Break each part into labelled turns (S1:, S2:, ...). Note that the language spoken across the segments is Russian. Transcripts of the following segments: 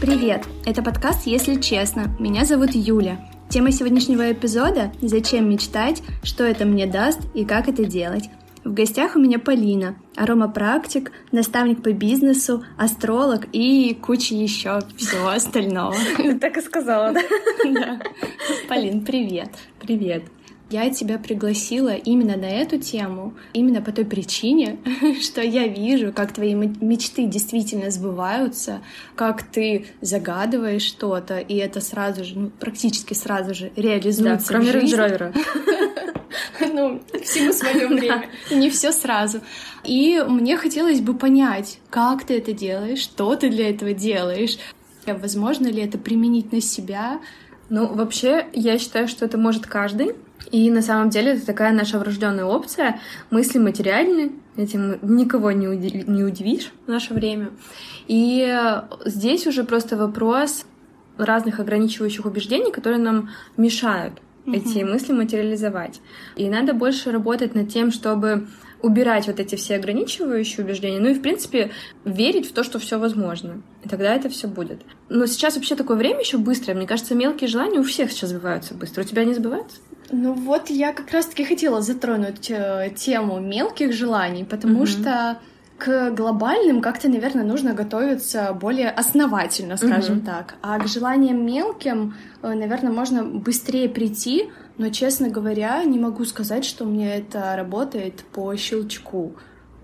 S1: Привет! Это подкаст «Если честно». Меня зовут Юля. Тема сегодняшнего эпизода – «Зачем мечтать?», «Что это мне даст?» и «Как это делать?». В гостях у меня Полина, аромапрактик, наставник по бизнесу, астролог и куча еще всего остального.
S2: Так и сказала, да?
S1: Да. Полин, привет.
S2: Привет.
S1: Я тебя пригласила именно на эту тему, именно по той причине, что я вижу, как твои мечты действительно сбываются, как ты загадываешь что-то, и это сразу же, ну, практически сразу же реализуется.
S2: Да, кроме рейндж
S1: Ну, всему свое время. Не все сразу. И мне хотелось бы понять, как ты это делаешь, что ты для этого делаешь, возможно ли это применить на себя.
S2: Ну, вообще, я считаю, что это может каждый. И на самом деле это такая наша врожденная опция. Мысли материальны, этим никого не, уди- не удивишь в наше время. И здесь уже просто вопрос разных ограничивающих убеждений, которые нам мешают угу. эти мысли материализовать. И надо больше работать над тем, чтобы убирать вот эти все ограничивающие убеждения, ну и, в принципе, верить в то, что все возможно. И тогда это все будет. Но сейчас вообще такое время еще быстрое. Мне кажется, мелкие желания у всех сейчас сбываются быстро. У тебя не сбываются?
S1: Ну вот я как раз-таки хотела затронуть э, тему мелких желаний, потому mm-hmm. что к глобальным как-то, наверное, нужно готовиться более основательно, скажем mm-hmm. так. А к желаниям мелким, э, наверное, можно быстрее прийти, но, честно говоря, не могу сказать, что мне это работает по щелчку.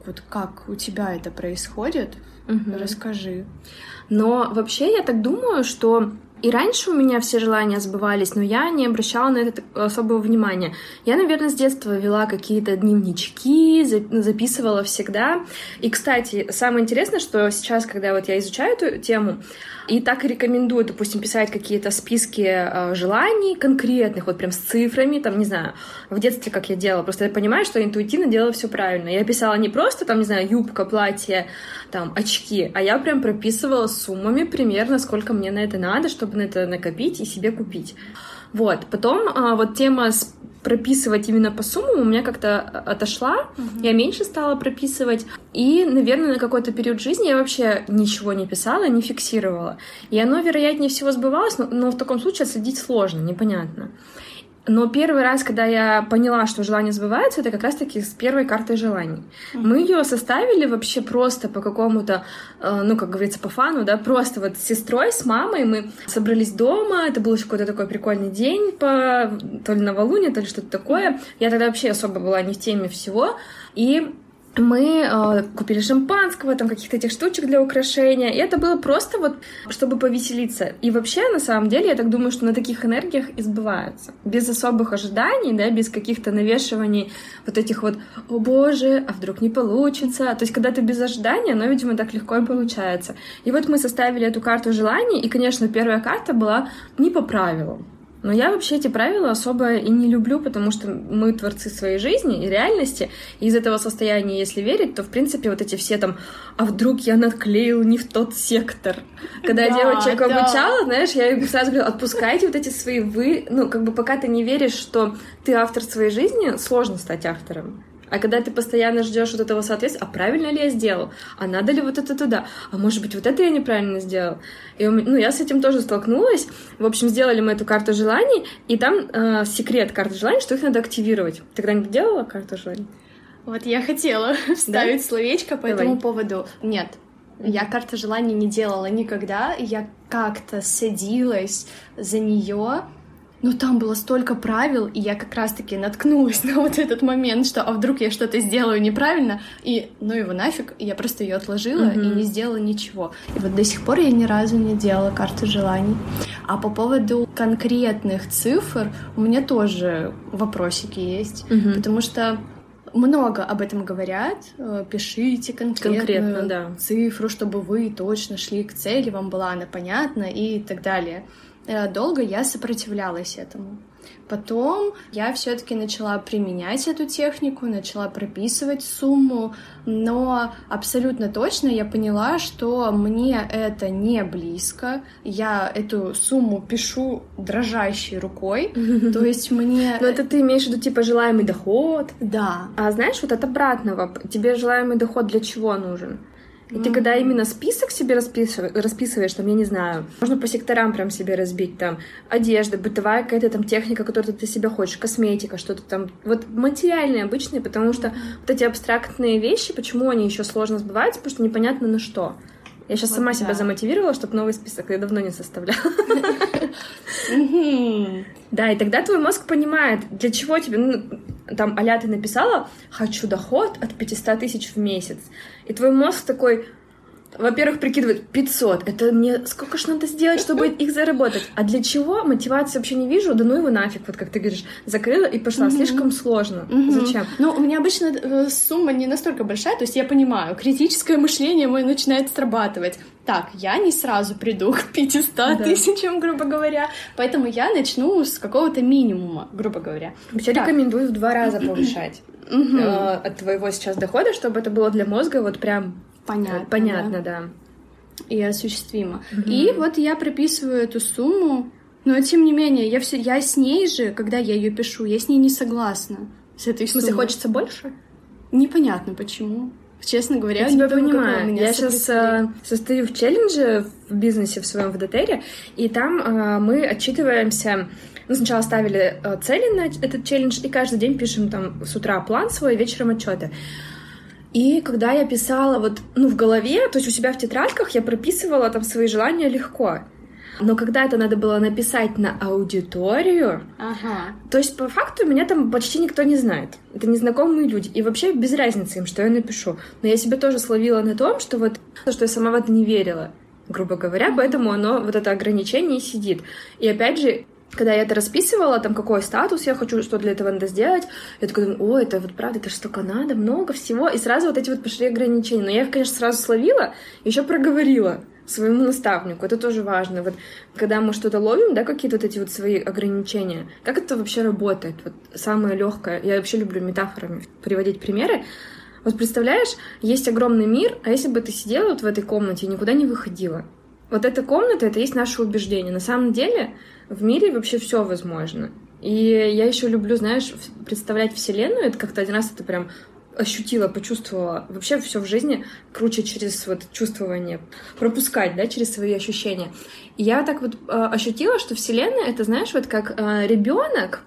S1: Вот как у тебя это происходит? Угу. Расскажи.
S2: Но вообще я так думаю, что и раньше у меня все желания сбывались, но я не обращала на это особого внимания. Я, наверное, с детства вела какие-то дневнички, записывала всегда. И, кстати, самое интересное, что сейчас, когда вот я изучаю эту тему, и так и рекомендую, допустим, писать какие-то списки э, желаний конкретных, вот прям с цифрами, там, не знаю, в детстве, как я делала. Просто я понимаю, что интуитивно делала все правильно. Я писала не просто, там, не знаю, юбка, платье, там, очки, а я прям прописывала суммами примерно, сколько мне на это надо, чтобы на это накопить и себе купить. Вот. Потом а, вот тема с прописывать именно по суммам у меня как-то отошла, угу. я меньше стала прописывать. И, наверное, на какой-то период жизни я вообще ничего не писала, не фиксировала. И оно, вероятнее всего, сбывалось, но, но в таком случае отследить сложно, непонятно. Но первый раз, когда я поняла, что желание сбывается, это как раз-таки с первой картой желаний. Mm-hmm. Мы ее составили вообще просто по какому-то, э, ну, как говорится, по фану, да, просто вот с сестрой, с мамой мы собрались дома, это был какой-то такой прикольный день, по то ли новолуние, то ли что-то такое. Я тогда вообще особо была не в теме всего, и мы э, купили шампанского, там каких-то этих штучек для украшения. И это было просто вот, чтобы повеселиться. И вообще, на самом деле, я так думаю, что на таких энергиях избываются. Без особых ожиданий, да, без каких-то навешиваний вот этих вот «О боже, а вдруг не получится?» То есть, когда ты без ожидания, оно, видимо, так легко и получается. И вот мы составили эту карту желаний, и, конечно, первая карта была не по правилам. Но я вообще эти правила особо и не люблю, потому что мы творцы своей жизни и реальности. И из этого состояния, если верить, то, в принципе, вот эти все там «а вдруг я наклеил не в тот сектор?» Когда да, я девочек да. обучала, знаешь, я сразу говорю «отпускайте вот эти свои вы...» Ну, как бы пока ты не веришь, что ты автор своей жизни, сложно стать автором. А когда ты постоянно ждешь вот этого соответствия, а правильно ли я сделал? А надо ли вот это туда? А может быть, вот это я неправильно сделал? И ну, я с этим тоже столкнулась. В общем, сделали мы эту карту желаний, и там э, секрет карты желаний, что их надо активировать. Ты когда-нибудь делала карту желаний?
S1: Вот я хотела вставить да? словечко по Давай. этому поводу. Нет, я карты желаний не делала никогда. Я как-то садилась за нее но там было столько правил, и я как раз-таки наткнулась на вот этот момент, что а вдруг я что-то сделаю неправильно, и ну его нафиг, я просто ее отложила mm-hmm. и не сделала ничего. И вот до сих пор я ни разу не делала карту желаний. А по поводу конкретных цифр у меня тоже вопросики есть, mm-hmm. потому что много об этом говорят. Э, пишите конкретную Конкретно, да. цифру, чтобы вы точно шли к цели, вам была она понятна и так далее. Э, долго я сопротивлялась этому. Потом я все-таки начала применять эту технику, начала прописывать сумму, но абсолютно точно я поняла, что мне это не близко. Я эту сумму пишу дрожащей рукой, то есть мне...
S2: Но это ты имеешь в виду типа желаемый доход?
S1: Да.
S2: А знаешь, вот от обратного, тебе желаемый доход для чего нужен? И mm-hmm. ты когда именно список себе расписываешь, расписываешь, там, я не знаю, можно по секторам прям себе разбить, там, одежда, бытовая какая-то там техника, которую ты себе хочешь, косметика, что-то там, вот материальные обычные, потому что вот эти абстрактные вещи, почему они еще сложно сбываются, потому что непонятно на что. Я сейчас вот сама да. себя замотивировала, чтобы новый список я давно не составляла. Да, и тогда твой мозг понимает, для чего тебе, ну, там, аля ты написала, хочу доход от 500 тысяч в месяц. И твой мозг такой, во-первых, прикидывает 500. Это мне сколько ж надо сделать, чтобы их заработать? А для чего? Мотивации вообще не вижу. Да ну его нафиг, вот как ты говоришь. Закрыла и пошла. Слишком сложно. Зачем?
S1: Ну, у меня обычно э, сумма не настолько большая, то есть я понимаю, критическое мышление мое начинает срабатывать. Так, я не сразу приду к 500 да. тысячам, грубо говоря, поэтому я начну с какого-то минимума, грубо говоря.
S2: Вообще рекомендую в два раза повышать э, от твоего сейчас дохода, чтобы это было для мозга вот прям
S1: Понятно.
S2: Понятно, да. да.
S1: И осуществимо. Угу. И вот я прописываю эту сумму, но тем не менее, я, все, я с ней же, когда я ее пишу, я с ней не согласна. С этой
S2: В смысле, суммой. хочется больше?
S1: Непонятно почему. Честно говоря,
S2: я тебя понимаю. Я сейчас э, состою в челлендже в бизнесе в своем в ВДТРе, и там э, мы отчитываемся. Ну, сначала ставили э, цели на этот челлендж, и каждый день пишем там с утра план свой, вечером отчеты. И когда я писала вот, ну, в голове, то есть у себя в тетрадках я прописывала там свои желания легко. Но когда это надо было написать на аудиторию, ага. то есть по факту меня там почти никто не знает. Это незнакомые люди. И вообще без разницы им, что я напишу. Но я себя тоже словила на том, что вот, что я сама в это не верила грубо говоря, поэтому оно, вот это ограничение сидит. И опять же, когда я это расписывала, там, какой статус я хочу, что для этого надо сделать, я такая думаю, о, это вот правда, это же столько надо, много всего, и сразу вот эти вот пошли ограничения. Но я их, конечно, сразу словила, еще проговорила своему наставнику. Это тоже важно. Вот когда мы что-то ловим, да, какие-то вот эти вот свои ограничения, как это вообще работает? Вот самое легкое. Я вообще люблю метафорами приводить примеры. Вот представляешь, есть огромный мир, а если бы ты сидела вот в этой комнате и никуда не выходила? Вот эта комната — это есть наше убеждение. На самом деле в мире вообще все возможно. И я еще люблю, знаешь, представлять Вселенную. Это как-то один раз это прям ощутила, почувствовала. Вообще все в жизни круче через вот чувствование, пропускать, да, через свои ощущения. И я так вот э, ощутила, что Вселенная это, знаешь, вот как э, ребенок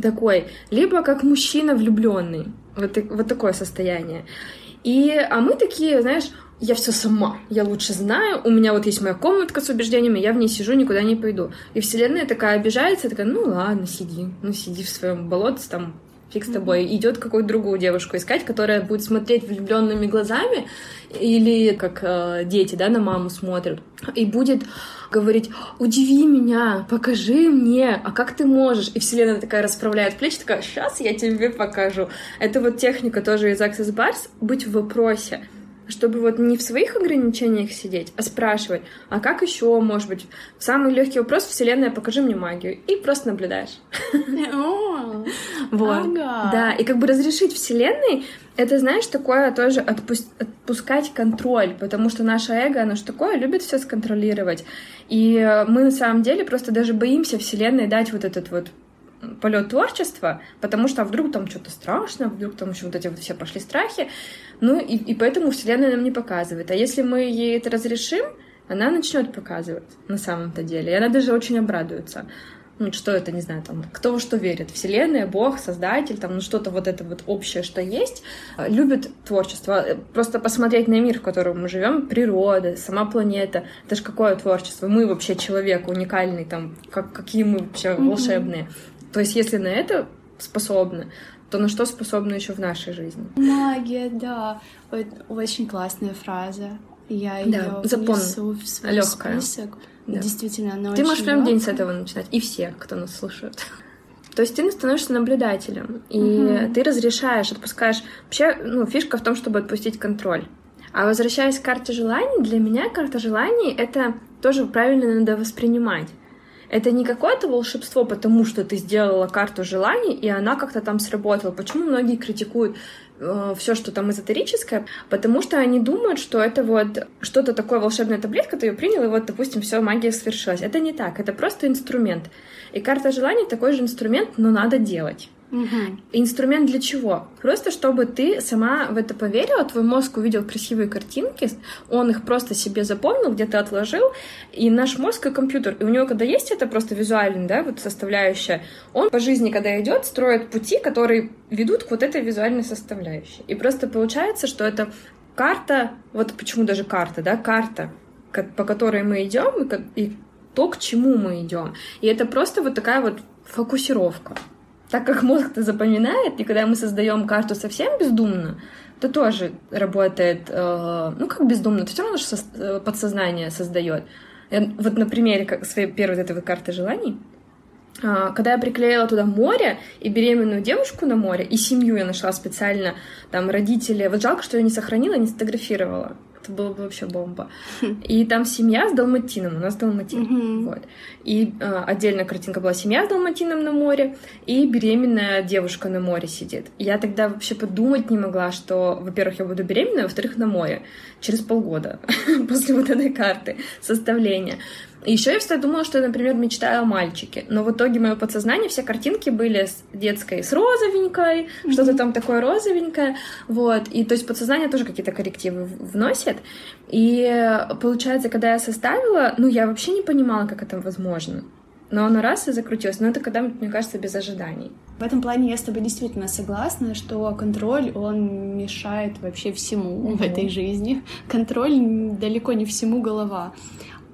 S2: такой, либо как мужчина влюбленный. Вот, вот такое состояние. И, а мы такие, знаешь, я все сама, я лучше знаю, у меня вот есть моя комнатка с убеждениями, я в ней сижу, никуда не пойду. И вселенная такая обижается, такая, ну ладно, сиди, ну сиди в своем болоте, там, фиг с тобой. Идет какую-то другую девушку искать, которая будет смотреть влюбленными глазами, или как э, дети, да, на маму смотрят, и будет говорить, удиви меня, покажи мне, а как ты можешь? И вселенная такая расправляет плечи, такая, сейчас я тебе покажу. Это вот техника тоже из Access Bars, быть в вопросе чтобы вот не в своих ограничениях сидеть, а спрашивать, а как еще, может быть, самый легкий вопрос Вселенная, покажи мне магию, и просто наблюдаешь. Вот. Да, и как бы разрешить Вселенной, это, знаешь, такое тоже отпускать контроль, потому что наше эго, оно же такое, любит все сконтролировать. И мы на самом деле просто даже боимся Вселенной дать вот этот вот полет творчества, потому что а вдруг там что-то страшно, вдруг там еще вот эти вот все пошли страхи, ну и, и поэтому Вселенная нам не показывает. А если мы ей это разрешим, она начнет показывать на самом-то деле, и она даже очень обрадуется. Ну, что это, не знаю, там, кто во что верит, Вселенная, Бог, Создатель, там, ну, что-то вот это вот общее, что есть, любит творчество. Просто посмотреть на мир, в котором мы живем, природа, сама планета, это же какое творчество. Мы вообще человек уникальный, там, как, какие мы вообще волшебные. Mm-hmm. То есть, если на это способны, то на что способны еще в нашей жизни?
S1: Магия, да. Очень классная фраза. Я ее да, внесу в свой Легкая. список. Да. Действительно, она
S2: Ты
S1: очень
S2: можешь прям день с этого начинать. И все, кто нас слушает. То есть ты становишься наблюдателем, и угу. ты разрешаешь, отпускаешь. Вообще, ну, фишка в том, чтобы отпустить контроль. А возвращаясь к карте желаний, для меня карта желаний — это тоже правильно надо воспринимать. Это не какое-то волшебство, потому что ты сделала карту желаний, и она как-то там сработала. Почему многие критикуют э, все, что там эзотерическое? Потому что они думают, что это вот что-то такое волшебная таблетка, ты ее принял, и вот, допустим, все, магия свершилась. Это не так, это просто инструмент. И карта желаний такой же инструмент, но надо делать. Угу. Инструмент для чего? Просто чтобы ты сама в это поверила, твой мозг увидел красивые картинки, он их просто себе запомнил, где-то отложил, и наш мозг и компьютер, и у него, когда есть это просто визуально, да, вот составляющая, он по жизни, когда идет, строит пути, которые ведут к вот этой визуальной составляющей. И просто получается, что это карта, вот почему даже карта, да, карта, по которой мы идем, и то, к чему мы идем. И это просто вот такая вот фокусировка так как мозг-то запоминает, и когда мы создаем карту совсем бездумно, то тоже работает, э, ну как бездумно, то все равно что э, подсознание создает. Вот на примере как своей первой вот этой карты желаний, э, когда я приклеила туда море и беременную девушку на море, и семью я нашла специально, там родители, вот жалко, что я не сохранила, не сфотографировала это было бы вообще бомба. И там семья с далматином, у нас далматин. Mm-hmm. Вот. И э, отдельная картинка была семья с далматином на море, и беременная девушка на море сидит. Я тогда вообще подумать не могла, что, во-первых, я буду беременна, во-вторых, на море через полгода после вот этой карты составления. И еще я всегда думала, что я, например, мечтаю о мальчике. Но в итоге мое подсознание, все картинки были с детской, с розовенькой, mm-hmm. что-то там такое розовенькое. Вот. И то есть подсознание тоже какие-то коррективы вносит. И получается, когда я составила, ну, я вообще не понимала, как это возможно. Но оно раз и закрутилось. Но это когда, мне кажется, без ожиданий.
S1: В этом плане я с тобой действительно согласна, что контроль, он мешает вообще всему mm-hmm. в этой жизни. Контроль далеко не всему голова.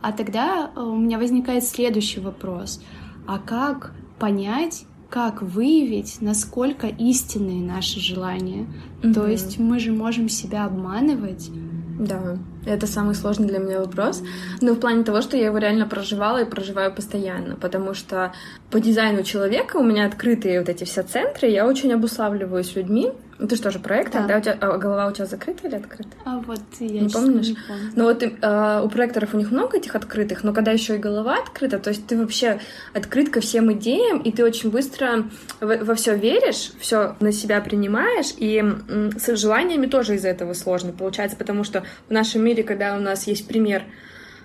S1: А тогда э, у меня возникает следующий вопрос. А как понять, как выявить, насколько истинные наши желания? Mm-hmm. То есть мы же можем себя обманывать.
S2: Да, это самый сложный для меня вопрос. Но в плане того, что я его реально проживала и проживаю постоянно. Потому что по дизайну человека у меня открытые вот эти все центры, я очень обуславливаюсь людьми. Ну, ты что же проектор, да? да? У тебя, а голова у тебя закрыта или открыта?
S1: А вот я
S2: не помнишь? Не помню. Ну вот э, у проекторов у них много этих открытых, но когда еще и голова открыта, то есть ты вообще открыт ко всем идеям, и ты очень быстро во, во все веришь, все на себя принимаешь, и м, с желаниями тоже из-за этого сложно получается, потому что в нашем мире, когда у нас есть пример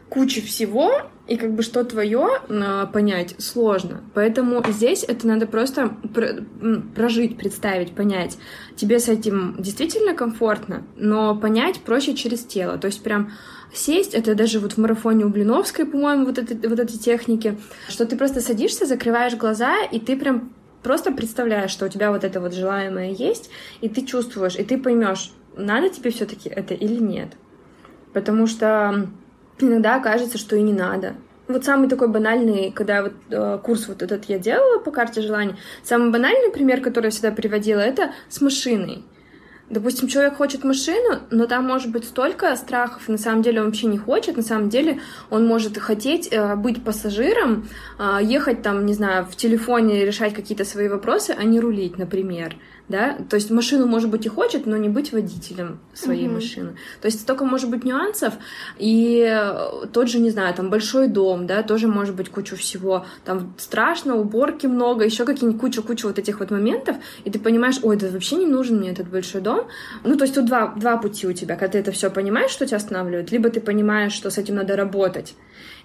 S2: кучи всего, и как бы что твое а, понять сложно. Поэтому здесь это надо просто прожить, представить, понять. Тебе с этим действительно комфортно, но понять проще через тело. То есть прям сесть, это даже вот в марафоне у Блиновской, по-моему, вот, это, вот эти техники, что ты просто садишься, закрываешь глаза, и ты прям просто представляешь, что у тебя вот это вот желаемое есть, и ты чувствуешь, и ты поймешь, надо тебе все-таки это или нет. Потому что иногда кажется, что и не надо. Вот самый такой банальный, когда вот э, курс вот этот я делала по карте желаний, самый банальный пример, который я всегда приводила, это с машиной. Допустим, человек хочет машину, но там может быть столько страхов, на самом деле он вообще не хочет, на самом деле он может хотеть э, быть пассажиром, э, ехать там, не знаю, в телефоне решать какие-то свои вопросы, а не рулить, например да, то есть машину, может быть, и хочет, но не быть водителем своей mm-hmm. машины. То есть столько может быть нюансов, и тот же, не знаю, там большой дом, да, тоже может быть кучу всего, там страшно, уборки много, еще какие-нибудь кучу-кучу вот этих вот моментов, и ты понимаешь, ой, да вообще не нужен мне этот большой дом. Ну, то есть тут два, два пути у тебя, когда ты это все понимаешь, что тебя останавливает, либо ты понимаешь, что с этим надо работать,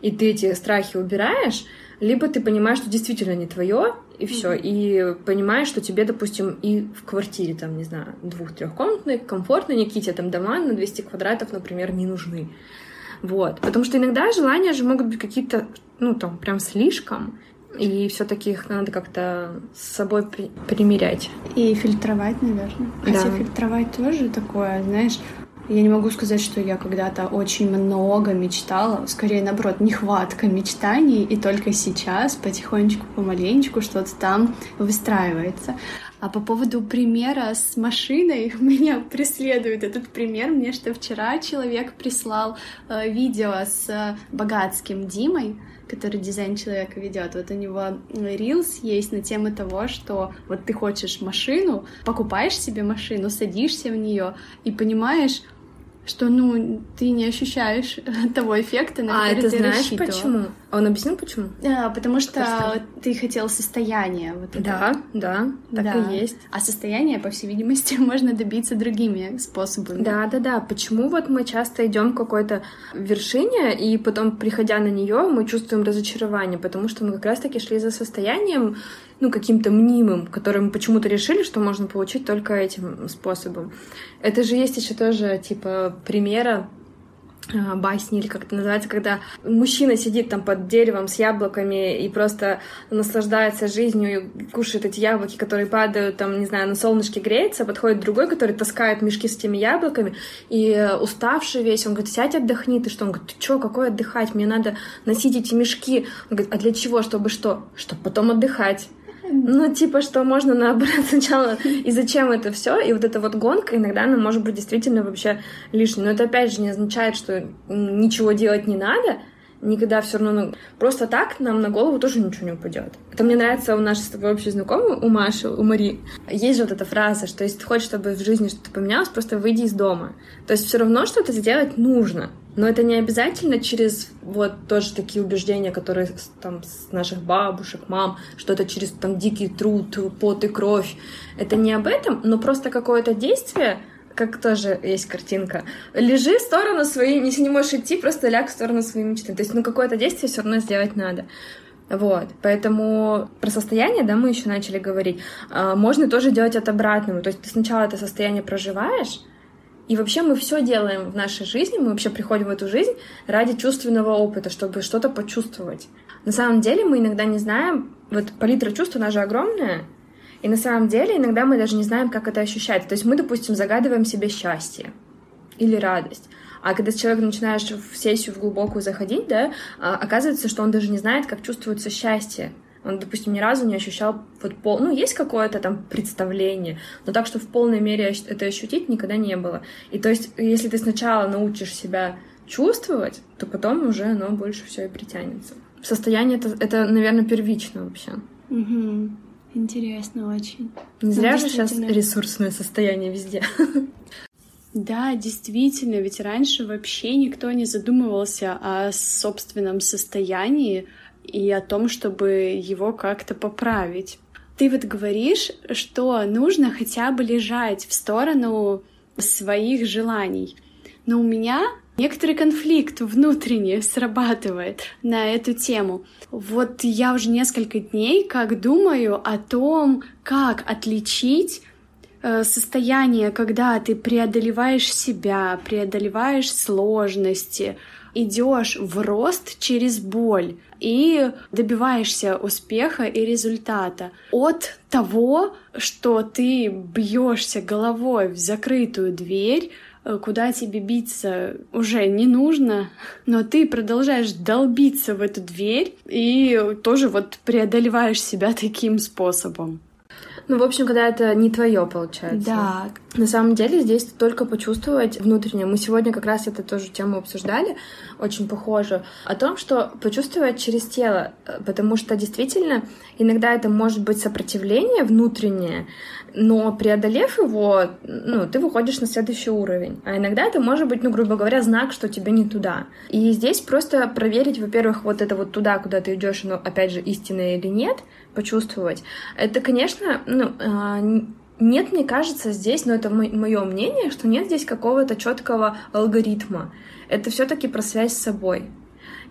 S2: и ты эти страхи убираешь, либо ты понимаешь, что действительно не твое, и все, mm-hmm. и понимаешь, что тебе, допустим, и в квартире, там, не знаю, двух-трехкомнатной, комфортно, никакие тебе там дома на 200 квадратов, например, не нужны. Вот. Потому что иногда желания же могут быть какие-то, ну, там, прям слишком, и все-таки их надо как-то с собой при- примерять.
S1: И фильтровать, наверное. Хотя да. фильтровать тоже такое, знаешь, я не могу сказать, что я когда-то очень много мечтала, скорее наоборот, нехватка мечтаний, и только сейчас потихонечку, помаленечку что-то там выстраивается. А по поводу примера с машиной, меня преследует этот пример. Мне что вчера человек прислал э, видео с богатским Димой, который дизайн человека ведет. Вот у него рилс есть на тему того, что вот ты хочешь машину, покупаешь себе машину, садишься в нее и понимаешь, что, ну, ты не ощущаешь того эффекта, на
S2: а, который
S1: это
S2: ты знаешь рассчитывал. почему? А он объяснил, почему?
S1: А, потому что Расскажи. ты хотел состояние. Вот
S2: да, это. да, так да. и есть.
S1: А состояние, по всей видимости, можно добиться другими способами.
S2: Да, да, да. Почему вот мы часто идем к какой-то вершине, и потом, приходя на нее, мы чувствуем разочарование, потому что мы как раз-таки шли за состоянием, ну, каким-то мнимым, который мы почему-то решили, что можно получить только этим способом. Это же есть еще тоже, типа, примера а, басни или как это называется, когда мужчина сидит там под деревом с яблоками и просто наслаждается жизнью и кушает эти яблоки, которые падают там, не знаю, на солнышке греется, подходит другой, который таскает мешки с этими яблоками и уставший весь, он говорит, сядь отдохни, ты что? Он говорит, ты что, какой отдыхать? Мне надо носить эти мешки. Он говорит, а для чего? Чтобы что? Чтобы потом отдыхать. Ну, типа, что можно наоборот сначала, и зачем это все, и вот эта вот гонка иногда она может быть действительно вообще лишней. Но это опять же не означает, что ничего делать не надо, никогда все равно, просто так нам на голову тоже ничего не упадет. Это мне нравится у нашей с тобой общей знакомой, у Маши, у Мари. Есть же вот эта фраза, что если ты хочешь, чтобы в жизни что-то поменялось, просто выйди из дома. То есть все равно что-то сделать нужно. Но это не обязательно через вот тоже такие убеждения, которые там с наших бабушек, мам, что это через там дикий труд, пот и кровь. Это не об этом, но просто какое-то действие, как тоже есть картинка. Лежи в сторону своей, если не можешь идти, просто ляг в сторону своей мечты. То есть, ну, какое-то действие все равно сделать надо. Вот, поэтому про состояние, да, мы еще начали говорить. А, можно тоже делать от обратного. То есть ты сначала это состояние проживаешь, и вообще мы все делаем в нашей жизни, мы вообще приходим в эту жизнь ради чувственного опыта, чтобы что-то почувствовать. На самом деле мы иногда не знаем, вот палитра чувств, она же огромная, и на самом деле иногда мы даже не знаем, как это ощущать. То есть мы, допустим, загадываем себе счастье или радость. А когда человек начинаешь в сессию в глубокую заходить, да, а, оказывается, что он даже не знает, как чувствуется счастье. Он, допустим, ни разу не ощущал вот пол... Ну, есть какое-то там представление, но так, что в полной мере это ощутить никогда не было. И то есть, если ты сначала научишь себя чувствовать, то потом уже оно больше все и притянется. Состояние это, это наверное, первично вообще.
S1: Угу. Интересно очень.
S2: Не зря ну, же сейчас ресурсное состояние везде.
S1: Да, действительно, ведь раньше вообще никто не задумывался о собственном состоянии, и о том, чтобы его как-то поправить. Ты вот говоришь, что нужно хотя бы лежать в сторону своих желаний. Но у меня некоторый конфликт внутренний срабатывает на эту тему. Вот я уже несколько дней как думаю о том, как отличить э, состояние, когда ты преодолеваешь себя, преодолеваешь сложности, идешь в рост через боль и добиваешься успеха и результата от того, что ты бьешься головой в закрытую дверь, куда тебе биться уже не нужно, но ты продолжаешь долбиться в эту дверь и тоже вот преодолеваешь себя таким способом.
S2: Ну, в общем, когда это не твое, получается.
S1: Да.
S2: На самом деле здесь только почувствовать внутреннее. Мы сегодня как раз эту тоже тему обсуждали, очень похожую, о том, что почувствовать через тело, потому что действительно иногда это может быть сопротивление внутреннее, но преодолев его, ну, ты выходишь на следующий уровень. А иногда это может быть, ну, грубо говоря, знак, что тебе не туда. И здесь просто проверить, во-первых, вот это вот туда, куда ты идешь, ну, опять же, истинное или нет, почувствовать. Это, конечно, ну, а, нет, мне кажется, здесь, но это мое мнение, что нет здесь какого-то четкого алгоритма. Это все-таки про связь с собой.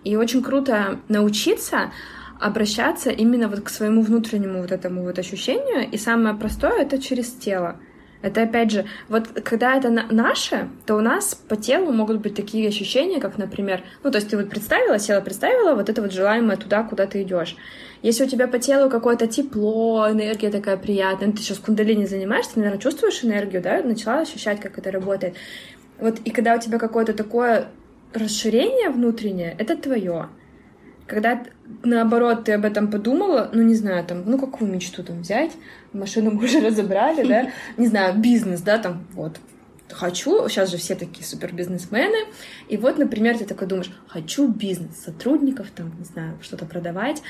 S2: И очень круто научиться обращаться именно вот к своему внутреннему вот этому вот ощущению. И самое простое — это через тело. Это опять же, вот когда это на наше, то у нас по телу могут быть такие ощущения, как, например, ну, то есть ты вот представила, села, представила, вот это вот желаемое туда, куда ты идешь. Если у тебя по телу какое-то тепло, энергия такая приятная, ну, ты сейчас кундалини занимаешься, ты, наверное, чувствуешь энергию, да, начала ощущать, как это работает. Вот и когда у тебя какое-то такое расширение внутреннее, это твое. Когда, наоборот, ты об этом подумала, ну, не знаю, там, ну, какую мечту там взять, машину мы уже разобрали, да, не знаю, бизнес, да, там, вот, хочу, сейчас же все такие супер бизнесмены, и вот, например, ты такой думаешь, хочу бизнес, сотрудников, там, не знаю, что-то продавать,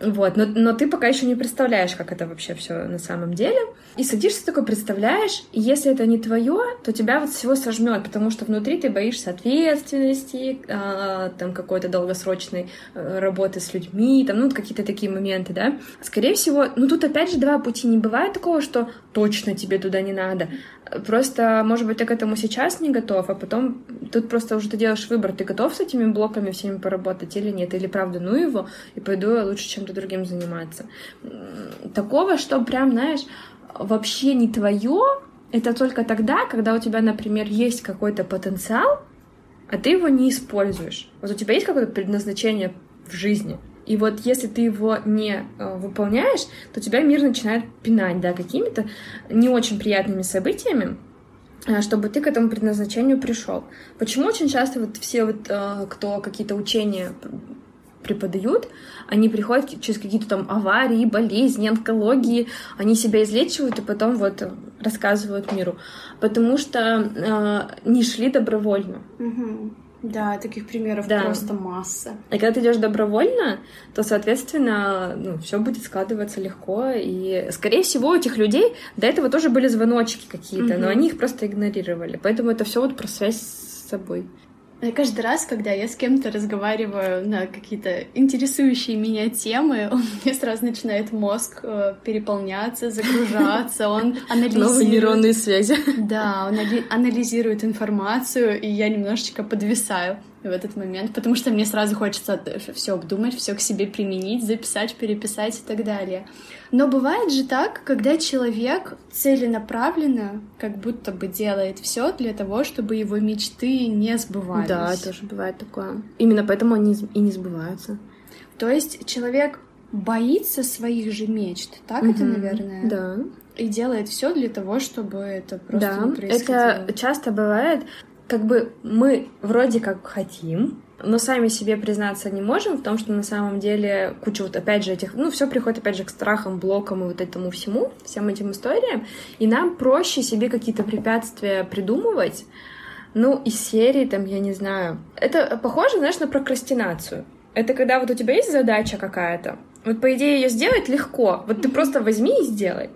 S2: вот, но, но ты пока еще не представляешь, как это вообще все на самом деле, и садишься такой, представляешь, и если это не твое, то тебя вот всего сожмет, потому что внутри ты боишься ответственности, а, там, какой-то долгосрочной а, работы с людьми, там, ну, какие-то такие моменты, да, скорее всего, ну, тут опять же два пути, не бывает такого, что точно тебе туда не надо, Просто, может быть, ты к этому сейчас не готов, а потом тут просто уже ты делаешь выбор, ты готов с этими блоками всеми поработать или нет, или правда, ну его, и пойду я лучше чем-то другим заниматься. Такого, что прям, знаешь, вообще не твое, это только тогда, когда у тебя, например, есть какой-то потенциал, а ты его не используешь. Вот у тебя есть какое-то предназначение в жизни, и вот если ты его не э, выполняешь, то тебя мир начинает пинать, да, какими-то не очень приятными событиями, э, чтобы ты к этому предназначению пришел. Почему очень часто вот все вот, э, кто какие-то учения преподают, они приходят через какие-то там аварии, болезни, онкологии, они себя излечивают и потом вот рассказывают миру, потому что э, не шли добровольно.
S1: Угу. Да, таких примеров да. просто масса.
S2: И когда ты идешь добровольно, то, соответственно, ну, все будет складываться легко. И, скорее всего, у этих людей до этого тоже были звоночки какие-то, угу. но они их просто игнорировали. Поэтому это все вот про связь с собой.
S1: Каждый раз, когда я с кем-то разговариваю на какие-то интересующие меня темы, у меня сразу начинает мозг э, переполняться, загружаться, он анализирует...
S2: Новые нейронные связи.
S1: Да, он анализирует информацию, и я немножечко подвисаю в этот момент, потому что мне сразу хочется все обдумать, все к себе применить, записать, переписать и так далее. Но бывает же так, когда человек целенаправленно как будто бы делает все для того, чтобы его мечты не сбывались.
S2: Да, тоже бывает такое. Именно поэтому они и не сбываются.
S1: То есть человек боится своих же мечт, так угу, это, наверное?
S2: Да.
S1: И делает все для того, чтобы это просто
S2: да, происходило. Это часто бывает, как бы мы вроде как хотим, но сами себе признаться не можем в том, что на самом деле куча вот опять же этих, ну, все приходит опять же к страхам, блокам и вот этому всему, всем этим историям, и нам проще себе какие-то препятствия придумывать, ну, из серии, там, я не знаю. Это похоже, знаешь, на прокрастинацию. Это когда вот у тебя есть задача какая-то, вот по идее ее сделать легко, вот ты просто возьми и сделай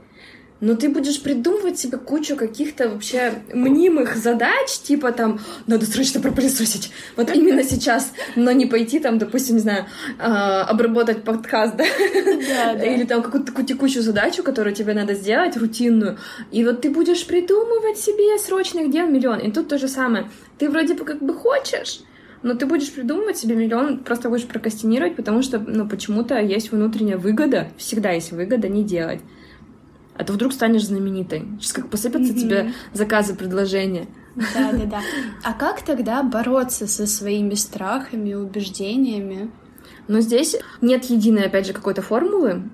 S2: но ты будешь придумывать себе кучу каких-то вообще мнимых задач, типа там, надо срочно пропылесосить, вот именно сейчас, но не пойти там, допустим, не знаю, а, обработать подкаст, да? Да, да. Или там какую-то такую текущую задачу, которую тебе надо сделать, рутинную, и вот ты будешь придумывать себе срочных дел миллион, и тут то же самое, ты вроде бы как бы хочешь, но ты будешь придумывать себе миллион, просто будешь прокастинировать, потому что, ну, почему-то есть внутренняя выгода, всегда есть выгода не делать а ты вдруг станешь знаменитой. Сейчас как посыпятся mm-hmm. тебе заказы, предложения.
S1: Да, да, да. А как тогда бороться со своими страхами, убеждениями?
S2: Но здесь нет единой, опять же, какой-то формулы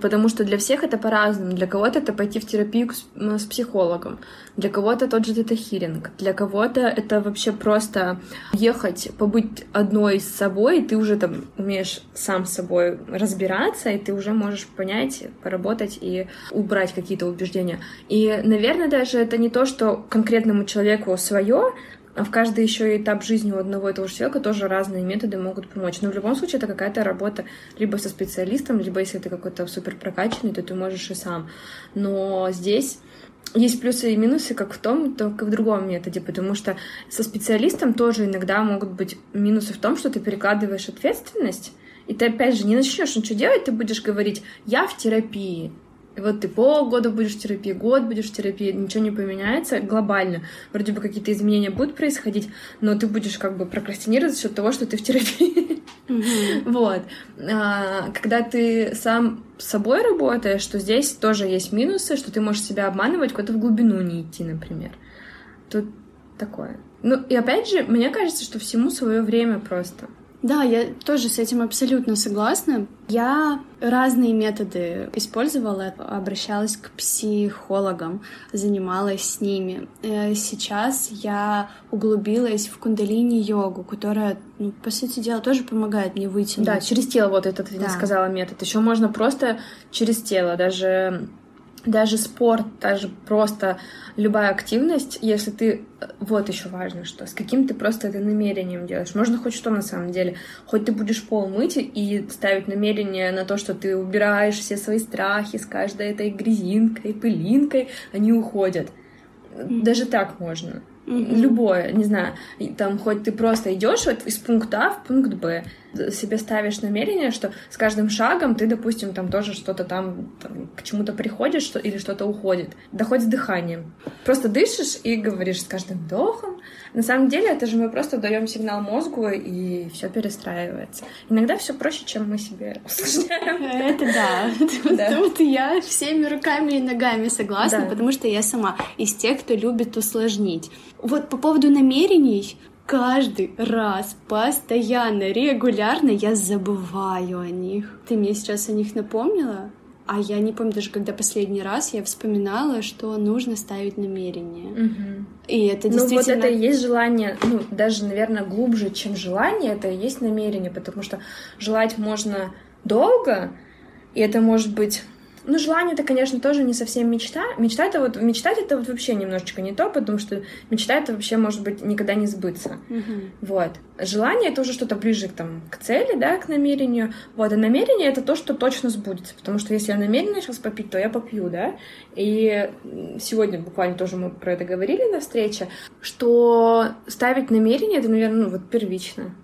S2: потому что для всех это по-разному. Для кого-то это пойти в терапию с психологом, для кого-то тот же тета-хилинг, для кого-то это вообще просто ехать, побыть одной с собой, и ты уже там умеешь сам с собой разбираться, и ты уже можешь понять, поработать и убрать какие-то убеждения. И, наверное, даже это не то, что конкретному человеку свое, в каждый еще этап жизни у одного и того же человека тоже разные методы могут помочь. Но в любом случае это какая-то работа либо со специалистом, либо если ты какой-то супер прокачанный, то ты можешь и сам. Но здесь есть плюсы и минусы как в том, так и в другом методе, потому что со специалистом тоже иногда могут быть минусы в том, что ты перекладываешь ответственность, и ты опять же не начнешь ничего делать, ты будешь говорить, я в терапии, вот ты полгода будешь в терапии, год будешь в терапии, ничего не поменяется глобально. Вроде бы какие-то изменения будут происходить, но ты будешь как бы прокрастинировать за счет того, что ты в терапии. Вот. А, когда ты сам с собой работаешь, что здесь тоже есть минусы, что ты можешь себя обманывать, куда-то в глубину не идти, например. Тут такое. Ну, и опять же, мне кажется, что всему свое время просто.
S1: Да, я тоже с этим абсолютно согласна. Я разные методы использовала, обращалась к психологам, занималась с ними. Э, сейчас я углубилась в кундалини-йогу, которая, ну, по сути дела, тоже помогает мне выйти.
S2: Да, через тело вот этот, да. сказала, метод. Еще можно просто через тело, даже даже спорт, даже просто любая активность, если ты... Вот еще важно, что с каким ты просто это намерением делаешь. Можно хоть что на самом деле. Хоть ты будешь пол мыть и ставить намерение на то, что ты убираешь все свои страхи с каждой этой грязинкой, пылинкой, они уходят. Даже так можно. Mm-hmm. Любое, не знаю, там хоть ты просто идешь вот из пункта А в пункт Б, себе ставишь намерение, что с каждым шагом ты, допустим, там тоже что-то там, там к чему-то приходишь что, или что-то уходит. Да хоть с дыханием. Просто дышишь и говоришь с каждым вдохом На самом деле, это же мы просто даем сигнал мозгу, и все перестраивается. Иногда все проще, чем мы себе усложняем.
S1: Это да. Тут я всеми руками и ногами согласна, потому что я сама из тех, кто любит усложнить. Вот по поводу намерений, каждый раз, постоянно, регулярно я забываю о них. Ты мне сейчас о них напомнила? А я не помню даже, когда последний раз я вспоминала, что нужно ставить намерение.
S2: Угу.
S1: И это действительно...
S2: Ну вот это и есть желание, ну даже, наверное, глубже, чем желание, это и есть намерение, потому что желать можно долго, и это может быть ну, желание это, конечно, тоже не совсем мечта. Мечта это вот мечтать это вот вообще немножечко не то, потому что мечта это вообще может быть никогда не сбыться.
S1: Uh-huh.
S2: Вот. Желание это уже что-то ближе к, там, к цели, да, к намерению. Вот. А намерение это то, что точно сбудется. Потому что если я намерена сейчас попить, то я попью, да. И сегодня буквально тоже мы про это говорили на встрече, что ставить намерение это, наверное, ну, вот первично.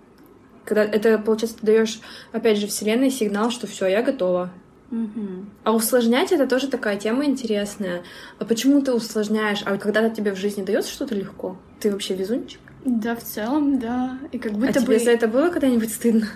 S2: Когда это, получается, ты даешь, опять же, Вселенной сигнал, что все, я готова,
S1: Угу.
S2: А усложнять это тоже такая тема интересная. А почему ты усложняешь? А когда-то тебе в жизни дается что-то легко? Ты вообще везунчик?
S1: Да, в целом, да. И как будто
S2: а
S1: бы...
S2: тебе за это было когда-нибудь стыдно?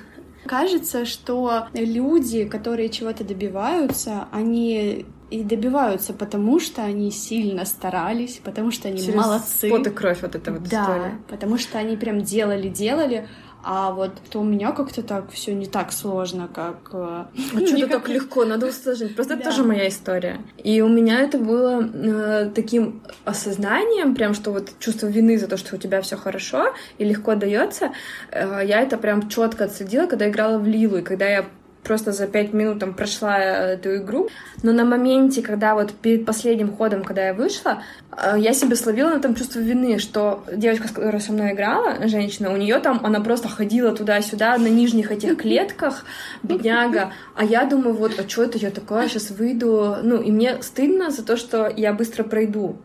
S1: Кажется, что люди, которые чего-то добиваются, они и добиваются, потому что они сильно старались, потому что они
S2: Через
S1: молодцы.
S2: Пот и кровь вот эта вот
S1: да,
S2: история.
S1: потому что они прям делали, делали, а вот то у меня как-то так все не так сложно, как...
S2: А что-то так легко, надо усложнить. Просто да. это тоже моя история. И у меня это было э, таким осознанием, прям что вот чувство вины за то, что у тебя все хорошо и легко дается. Э, я это прям четко отследила, когда играла в Лилу, и когда я просто за пять минут там прошла э, эту игру. Но на моменте, когда вот перед последним ходом, когда я вышла, э, я себе словила на этом чувство вины, что девочка, которая со мной играла, женщина, у нее там, она просто ходила туда-сюда на нижних этих клетках, бедняга. А я думаю, вот, а что это я такая, сейчас выйду. Ну, и мне стыдно за то, что я быстро пройду.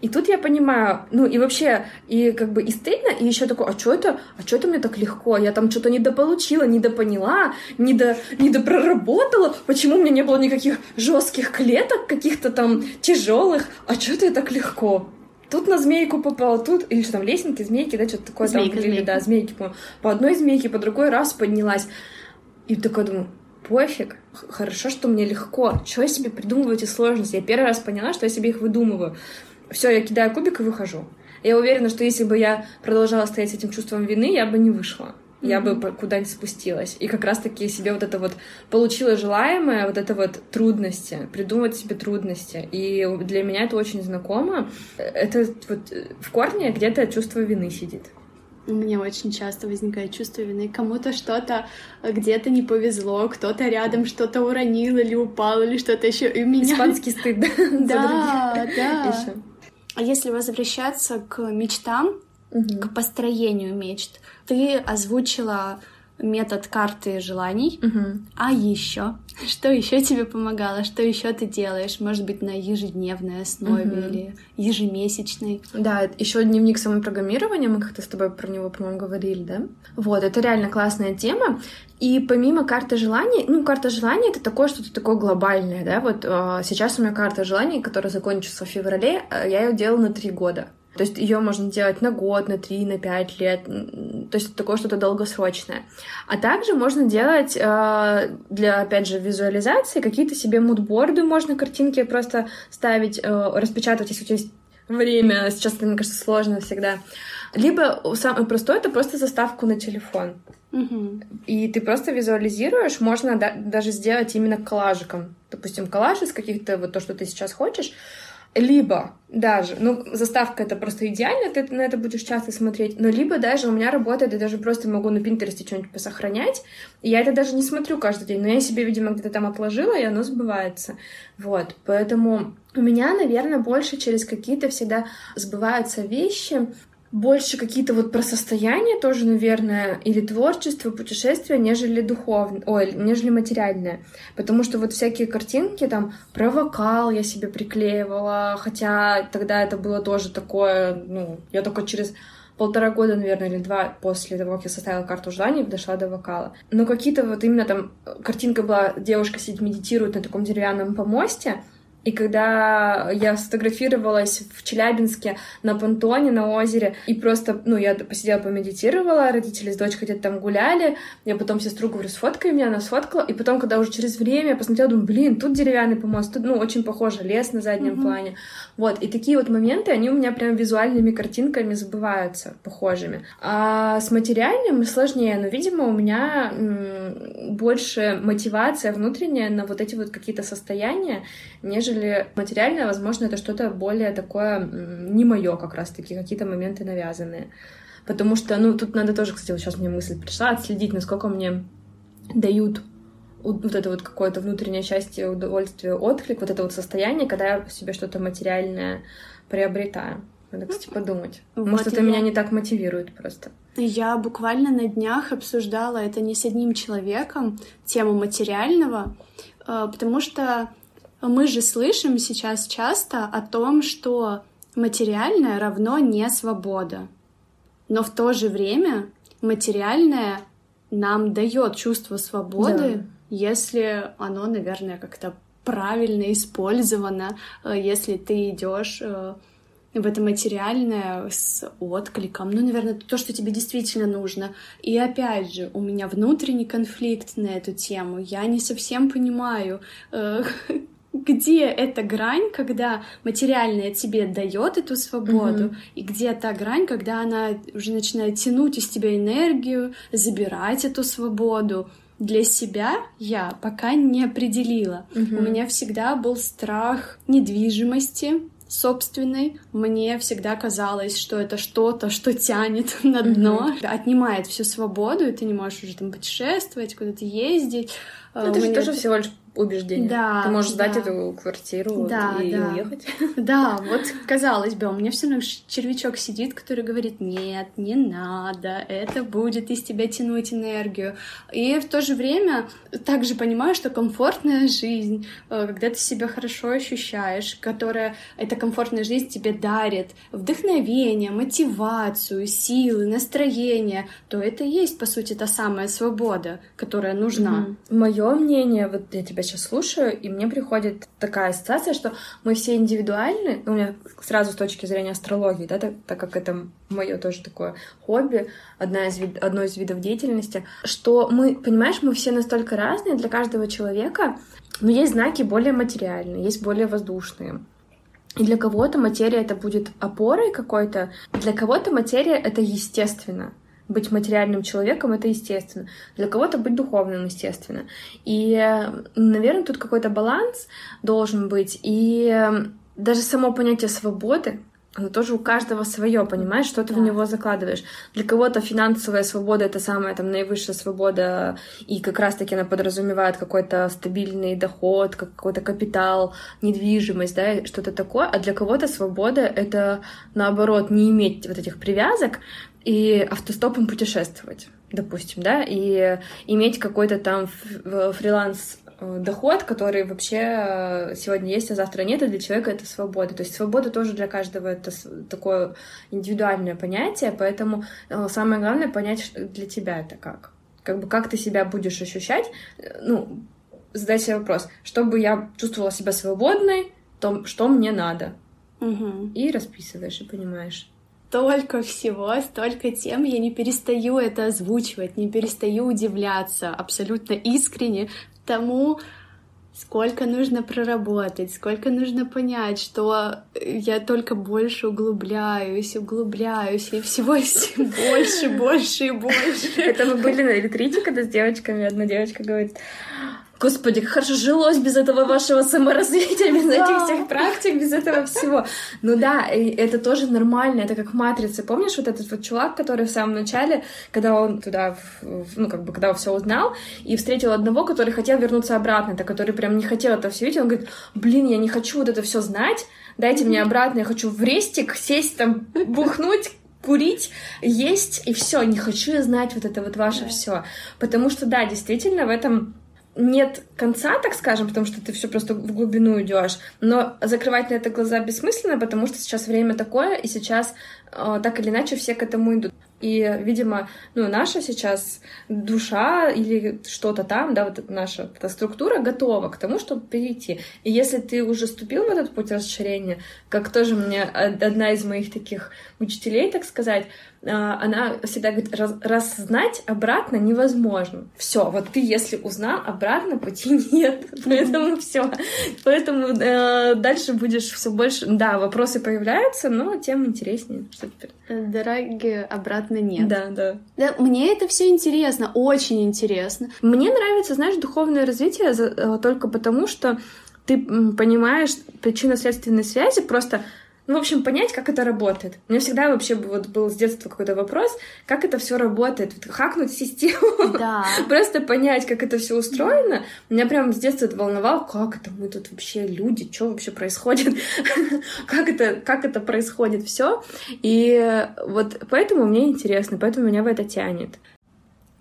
S2: И тут я понимаю, ну и вообще, и как бы и стыдно, и еще такое, а что это, а что это мне так легко? Я там что-то недополучила, недопоняла, недо, недопроработала, почему у меня не было никаких жестких клеток, каких-то там тяжелых, а что это так легко? Тут на змейку попала, тут, или что там, лесенки, змейки, да, что-то такое
S1: змейка,
S2: там
S1: змейка.
S2: да, змейки, по, по одной змейке, по другой раз поднялась. И такая думаю, пофиг, хорошо, что мне легко. Чего я себе придумываю эти сложности? Я первый раз поняла, что я себе их выдумываю все, я кидаю кубик и выхожу. Я уверена, что если бы я продолжала стоять с этим чувством вины, я бы не вышла. Я mm-hmm. бы куда-нибудь спустилась. И как раз-таки себе вот это вот получила желаемое, вот это вот трудности, придумывать себе трудности. И для меня это очень знакомо. Это вот в корне где-то чувство вины сидит.
S1: У меня очень часто возникает чувство вины. Кому-то что-то где-то не повезло, кто-то рядом что-то уронил или упал, или что-то еще. И меня...
S2: Испанский стыд,
S1: да? Да, да. А если возвращаться к мечтам, угу. к построению мечт, ты озвучила метод карты желаний.
S2: Угу.
S1: А еще, что еще тебе помогало? Что еще ты делаешь? Может быть, на ежедневной основе угу. или ежемесячной?
S2: Да, еще дневник самопрограммирования, мы как-то с тобой про него, по-моему, говорили, да? Вот, это реально классная тема. И помимо карты желаний, ну, карта желаний это такое что-то такое глобальное, да, вот э, сейчас у меня карта желаний, которая закончится в феврале, э, я ее делала на три года. То есть ее можно делать на год, на три, на пять лет. То есть такое что-то долгосрочное. А также можно делать э, для, опять же, визуализации какие-то себе мудборды, можно картинки просто ставить, э, распечатывать, если у тебя есть время. Сейчас это, мне кажется, сложно всегда. Либо самое простое — это просто заставку на телефон.
S1: Угу.
S2: И ты просто визуализируешь, можно да, даже сделать именно коллажиком. Допустим, коллаж из каких-то, вот то, что ты сейчас хочешь, либо даже, ну, заставка это просто идеально, ты на это будешь часто смотреть, но либо даже у меня работает, я даже просто могу на Пинтересте что-нибудь посохранять, и я это даже не смотрю каждый день, но я себе, видимо, где-то там отложила, и оно сбывается. Вот, поэтому у меня, наверное, больше через какие-то всегда сбываются вещи, больше какие-то вот про состояние тоже, наверное, или творчество, путешествия, нежели духовное, ой, нежели материальное. Потому что вот всякие картинки там про вокал я себе приклеивала, хотя тогда это было тоже такое, ну, я только через полтора года, наверное, или два после того, как я составила карту желаний, дошла до вокала. Но какие-то вот именно там картинка была, девушка сидит, медитирует на таком деревянном помосте, И когда я сфотографировалась в Челябинске на понтоне, на озере, и просто, ну, я посидела, помедитировала, родители с дочкой где-то там гуляли, я потом сестру говорю, сфоткай меня, она сфоткала, и потом, когда уже через время я посмотрела, думаю, блин, тут деревянный помост, тут, ну, очень похоже, лес на заднем mm-hmm. плане. Вот, и такие вот моменты, они у меня прям визуальными картинками забываются, похожими. А с материальным сложнее, но, видимо, у меня больше мотивация внутренняя на вот эти вот какие-то состояния, нежели материальное, возможно, это что-то более такое не мое как раз-таки, какие-то моменты навязанные. Потому что, ну, тут надо тоже, кстати, вот сейчас мне мысль пришла, отследить, насколько мне дают вот это вот какое-то внутреннее счастье, удовольствие, отклик, вот это вот состояние, когда я себе что-то материальное приобретаю. Надо, кстати, подумать. Вот Может, это я... меня не так мотивирует просто.
S1: Я буквально на днях обсуждала это не с одним человеком, тему материального, э, потому что мы же слышим сейчас часто о том, что материальное равно не свобода. Но в то же время материальное нам дает чувство свободы, да. Если оно, наверное, как-то правильно использовано, э, если ты идешь э, в это материальное с откликом, ну, наверное, то, что тебе действительно нужно. И опять же, у меня внутренний конфликт на эту тему. Я не совсем понимаю, э, где эта грань, когда материальное тебе дает эту свободу, mm-hmm. и где та грань, когда она уже начинает тянуть из тебя энергию, забирать эту свободу. Для себя я пока не определила. Mm-hmm. У меня всегда был страх недвижимости, собственной, мне всегда казалось, что это что-то, что тянет на дно, mm-hmm. отнимает всю свободу, и ты не можешь уже там путешествовать, куда-то ездить.
S2: Ну, это же тоже всего лишь убеждения. Да, Ты можешь сдать да. эту квартиру да, и, да. уехать.
S1: Да, вот казалось бы, у меня все равно червячок сидит, который говорит, нет, не надо, это будет из тебя тянуть энергию. И в то же время также понимаю, что комфортная жизнь, э, когда ты себя хорошо ощущаешь, которая эта комфортная жизнь тебе дарит вдохновение, мотивацию, силы, настроение, то это и есть, по сути, та самая свобода, которая нужна.
S2: Mm-hmm. Мое мнение, вот я тебя сейчас слушаю, и мне приходит такая ассоциация, что мы все индивидуальны, ну, у меня сразу с точки зрения астрологии, да, так, так как это мое тоже такое хобби, одна из вид, одно из видов деятельности, что мы, понимаешь, мы все настолько разные для каждого человека, но есть знаки более материальные, есть более воздушные. И для кого-то материя это будет опорой какой-то, для кого-то материя это естественно быть материальным человеком это естественно. Для кого-то быть духовным, естественно. И, наверное, тут какой-то баланс должен быть. И даже само понятие свободы, оно тоже у каждого свое, понимаешь, что ты да. в него закладываешь. Для кого-то финансовая свобода это самая там наивысшая свобода, и как раз-таки она подразумевает какой-то стабильный доход, какой-то капитал, недвижимость, да, что-то такое. А для кого-то свобода это наоборот не иметь вот этих привязок, и автостопом путешествовать, допустим, да, и иметь какой-то там фриланс э, доход, который вообще э, сегодня есть, а завтра нет, и для человека это свобода. То есть свобода тоже для каждого это такое индивидуальное понятие, поэтому э, самое главное понять для тебя это как. Как бы как ты себя будешь ощущать, ну, задать себе вопрос, чтобы я чувствовала себя свободной, то что мне надо.
S1: Угу.
S2: И расписываешь, и понимаешь
S1: столько всего, столько тем, я не перестаю это озвучивать, не перестаю удивляться абсолютно искренне тому, сколько нужно проработать, сколько нужно понять, что я только больше углубляюсь, углубляюсь, и всего больше, больше и больше.
S2: Это мы были на ретрите, когда с девочками одна девочка говорит, Господи, как хорошо жилось без этого вашего саморазвития, без этих всех практик, без этого всего. Ну да, это тоже нормально, это как матрица. Помнишь вот этот вот чувак, который в самом начале, когда он туда, ну как бы, когда он все узнал, и встретил одного, который хотел вернуться обратно, это который прям не хотел это все видеть, он говорит, блин, я не хочу вот это все знать, дайте мне обратно, я хочу в рестик сесть там, бухнуть, курить, есть, и все, не хочу я знать вот это вот ваше все. Потому что, да, действительно, в этом нет конца, так скажем, потому что ты все просто в глубину идешь. Но закрывать на это глаза бессмысленно, потому что сейчас время такое, и сейчас так или иначе все к этому идут. И, видимо, ну, наша сейчас душа или что-то там, да, вот наша эта структура готова к тому, чтобы перейти. И если ты уже ступил в этот путь расширения, как тоже мне одна из моих таких учителей, так сказать, а, она всегда говорит, раз, раз знать обратно невозможно. Все, вот ты, если узнал, обратно пути нет. Поэтому все. Поэтому э, дальше будешь все больше. Да, вопросы появляются, но тем интереснее. Что теперь?
S1: Дороги обратно нет.
S2: Да, да.
S1: Да, мне это все интересно, очень интересно.
S2: Мне нравится, знаешь, духовное развитие э, только потому, что ты понимаешь причинно-следственные связи, просто ну, в общем, понять, как это работает. У меня всегда вообще вот был с детства какой-то вопрос, как это все работает, вот, хакнуть систему,
S1: да.
S2: просто понять, как это все устроено. Меня прям с детства это волновало, как это мы тут вообще люди, что вообще происходит, как это, как это происходит все. И вот поэтому мне интересно, поэтому меня в это тянет.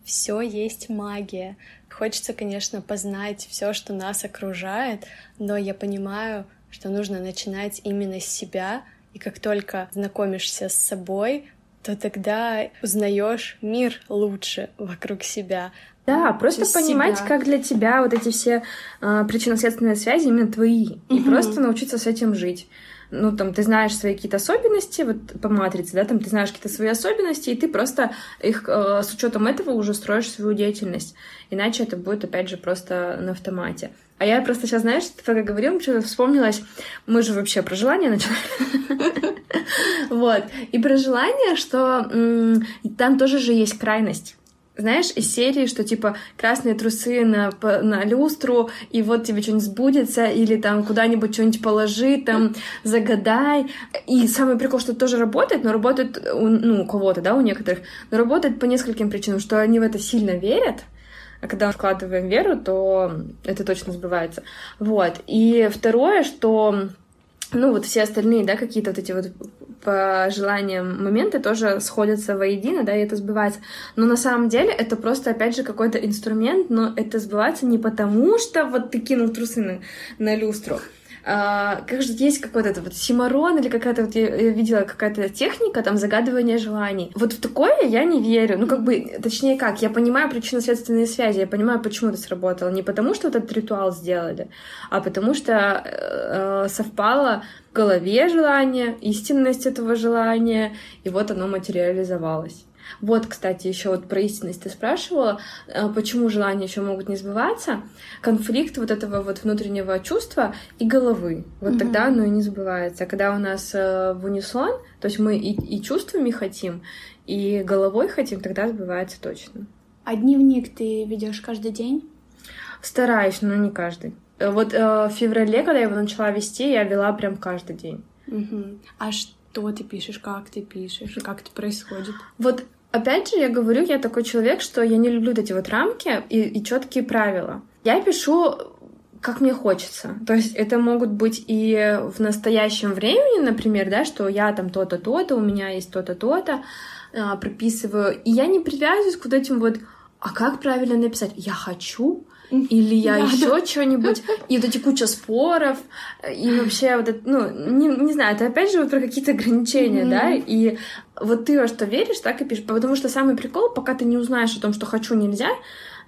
S1: Все есть магия. Хочется, конечно, познать все, что нас окружает, но я понимаю, что нужно начинать именно с себя, и как только знакомишься с собой, то тогда узнаешь мир лучше вокруг себя.
S2: Да, просто Через понимать, себя. как для тебя вот эти все э, причинно-следственные связи именно твои, угу. и просто научиться с этим жить ну, там, ты знаешь свои какие-то особенности, вот по матрице, да, там, ты знаешь какие-то свои особенности, и ты просто их э, с учетом этого уже строишь свою деятельность. Иначе это будет, опять же, просто на автомате. А я просто сейчас, знаешь, пока говорил, что вспомнилась, мы же вообще про желание начали. Вот. И про желание, что там тоже же есть крайность знаешь, из серии, что типа красные трусы на, на люстру, и вот тебе что-нибудь сбудется, или там куда-нибудь что-нибудь положи, там загадай. И самый прикол, что это тоже работает, но работает у, ну, у кого-то, да, у некоторых, но работает по нескольким причинам, что они в это сильно верят, а когда мы вкладываем веру, то это точно сбывается. Вот. И второе, что ну, вот все остальные, да, какие-то вот эти вот по желаниям моменты тоже сходятся воедино, да, и это сбывается. Но на самом деле это просто, опять же, какой-то инструмент, но это сбывается не потому, что вот ты кинул трусы на, на люстру, а, как же есть какой-то вот симарон или какая-то вот я, я видела какая-то техника там загадывания желаний. Вот в такое я не верю. Ну как бы, точнее как, я понимаю причинно-следственные связи, я понимаю, почему это сработало. Не потому, что этот ритуал сделали, а потому что э, совпало в голове желание, истинность этого желания, и вот оно материализовалось. Вот, кстати, еще вот про истинность ты спрашивала, э, почему желания еще могут не сбываться. Конфликт вот этого вот внутреннего чувства и головы. Вот угу. тогда оно и не сбывается. А когда у нас э, в унисон, то есть мы и, и чувствами хотим, и головой хотим, тогда сбывается точно.
S1: А дневник ты ведешь каждый день?
S2: Стараюсь, но не каждый. Э, вот э, в феврале, когда я его начала вести, я вела прям каждый день.
S1: Угу. А что ты пишешь, как ты пишешь, как это происходит?
S2: Вот Опять же, я говорю, я такой человек, что я не люблю эти вот рамки и, и четкие правила. Я пишу как мне хочется. То есть это могут быть и в настоящем времени, например, да, что я там то-то, то-то, у меня есть то-то, то-то, а, прописываю. И я не привязываюсь к вот этим вот, а как правильно написать? Я хочу, или я еще что-нибудь, и вот эти куча споров, и вообще вот это, ну, не, не знаю, это опять же вот про какие-то ограничения, mm-hmm. да, и вот ты во что веришь, так и пишешь, потому что самый прикол, пока ты не узнаешь о том, что хочу, нельзя,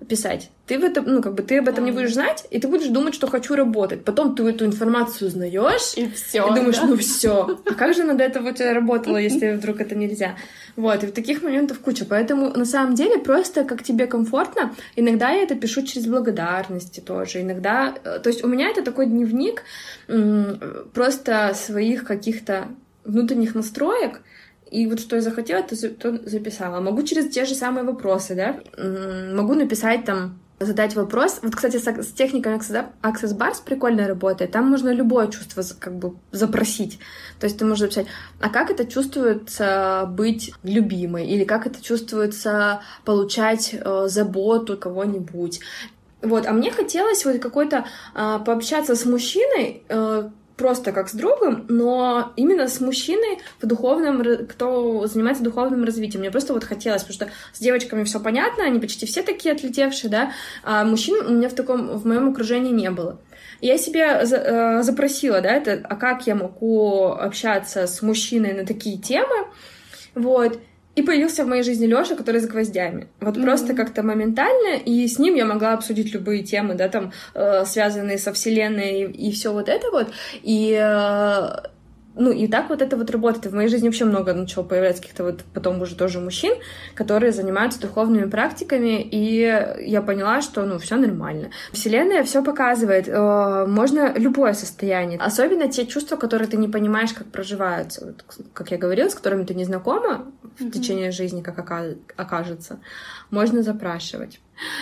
S2: писать. Ты в этом, ну, как бы ты об этом да. не будешь знать, и ты будешь думать, что хочу работать. Потом ты эту информацию узнаешь
S1: и все.
S2: И думаешь, да? ну все. А как же надо этого у тебя работало, если вдруг это нельзя? Вот, и в таких моментов куча. Поэтому на самом деле просто как тебе комфортно. Иногда я это пишу через благодарности тоже. Иногда. Э, то есть у меня это такой дневник просто своих каких-то внутренних настроек, и вот что я захотела, то, то записала. Могу через те же самые вопросы, да, могу написать там задать вопрос. Вот, кстати, с, с техникой Access Bars прикольно работает. Там можно любое чувство как бы запросить. То есть ты можешь записать, а как это чувствуется быть любимой? Или как это чувствуется получать э, заботу кого-нибудь? Вот, а мне хотелось вот какой-то э, пообщаться с мужчиной, э, просто как с другом, но именно с мужчиной в духовном, кто занимается духовным развитием. Мне просто вот хотелось, потому что с девочками все понятно, они почти все такие отлетевшие, да, а мужчин у меня в таком, в моем окружении не было. Я себе э, запросила, да, это, а как я могу общаться с мужчиной на такие темы, вот, и появился в моей жизни Лёша, который с гвоздями. Вот mm-hmm. просто как-то моментально, и с ним я могла обсудить любые темы, да, там, э, связанные со Вселенной и, и все вот это вот. И э, ну, и так вот это вот работает. И в моей жизни вообще много начало появляться каких-то вот потом уже тоже мужчин, которые занимаются духовными практиками, и я поняла, что, ну, все нормально. Вселенная все показывает. Э, можно любое состояние. Особенно те чувства, которые ты не понимаешь, как проживаются. Вот, как я говорила, с которыми ты не знакома в mm-hmm. течение жизни, как окажется. Можно запрашивать.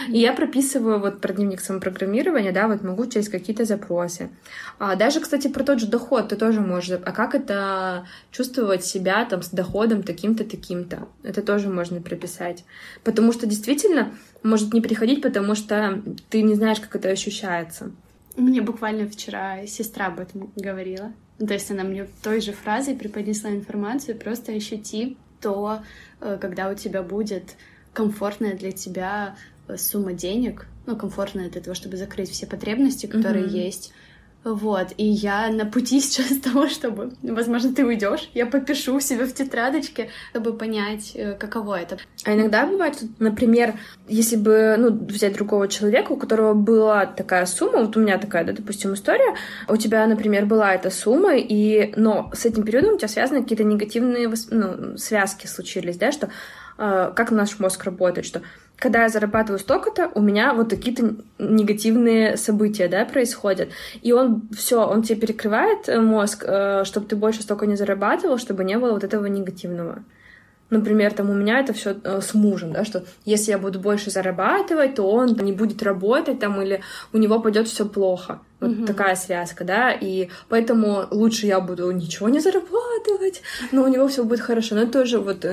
S2: И я прописываю вот про дневник самопрограммирования, да, вот могу через какие-то запросы. А даже, кстати, про тот же доход ты тоже можешь... А как это чувствовать себя там с доходом таким-то, таким-то? Это тоже можно прописать. Потому что действительно может не приходить, потому что ты не знаешь, как это ощущается.
S1: Мне буквально вчера сестра об этом говорила. То есть она мне той же фразой преподнесла информацию, просто ощути то, э, когда у тебя будет комфортная для тебя сумма денег, ну, комфортная для того, чтобы закрыть все потребности, которые mm-hmm. есть. Вот, и я на пути сейчас того, чтобы, возможно, ты уйдешь, я попишу себе в тетрадочке, чтобы понять, э, каково это.
S2: А иногда бывает, например, если бы, ну, взять другого человека, у которого была такая сумма, вот у меня такая, да, допустим, история, у тебя, например, была эта сумма, и, но с этим периодом у тебя связаны какие-то негативные ну, связки случились, да, что как наш мозг работает, что когда я зарабатываю столько-то, у меня вот какие-то негативные события, да, происходят. И он все, он тебе перекрывает э, мозг, э, чтобы ты больше столько не зарабатывал, чтобы не было вот этого негативного. Например, там у меня это все э, с мужем, да, что если я буду больше зарабатывать, то он не будет работать там или у него пойдет все плохо. Вот mm-hmm. такая связка, да, и поэтому лучше я буду ничего не зарабатывать, но у него все будет хорошо. Но это тоже вот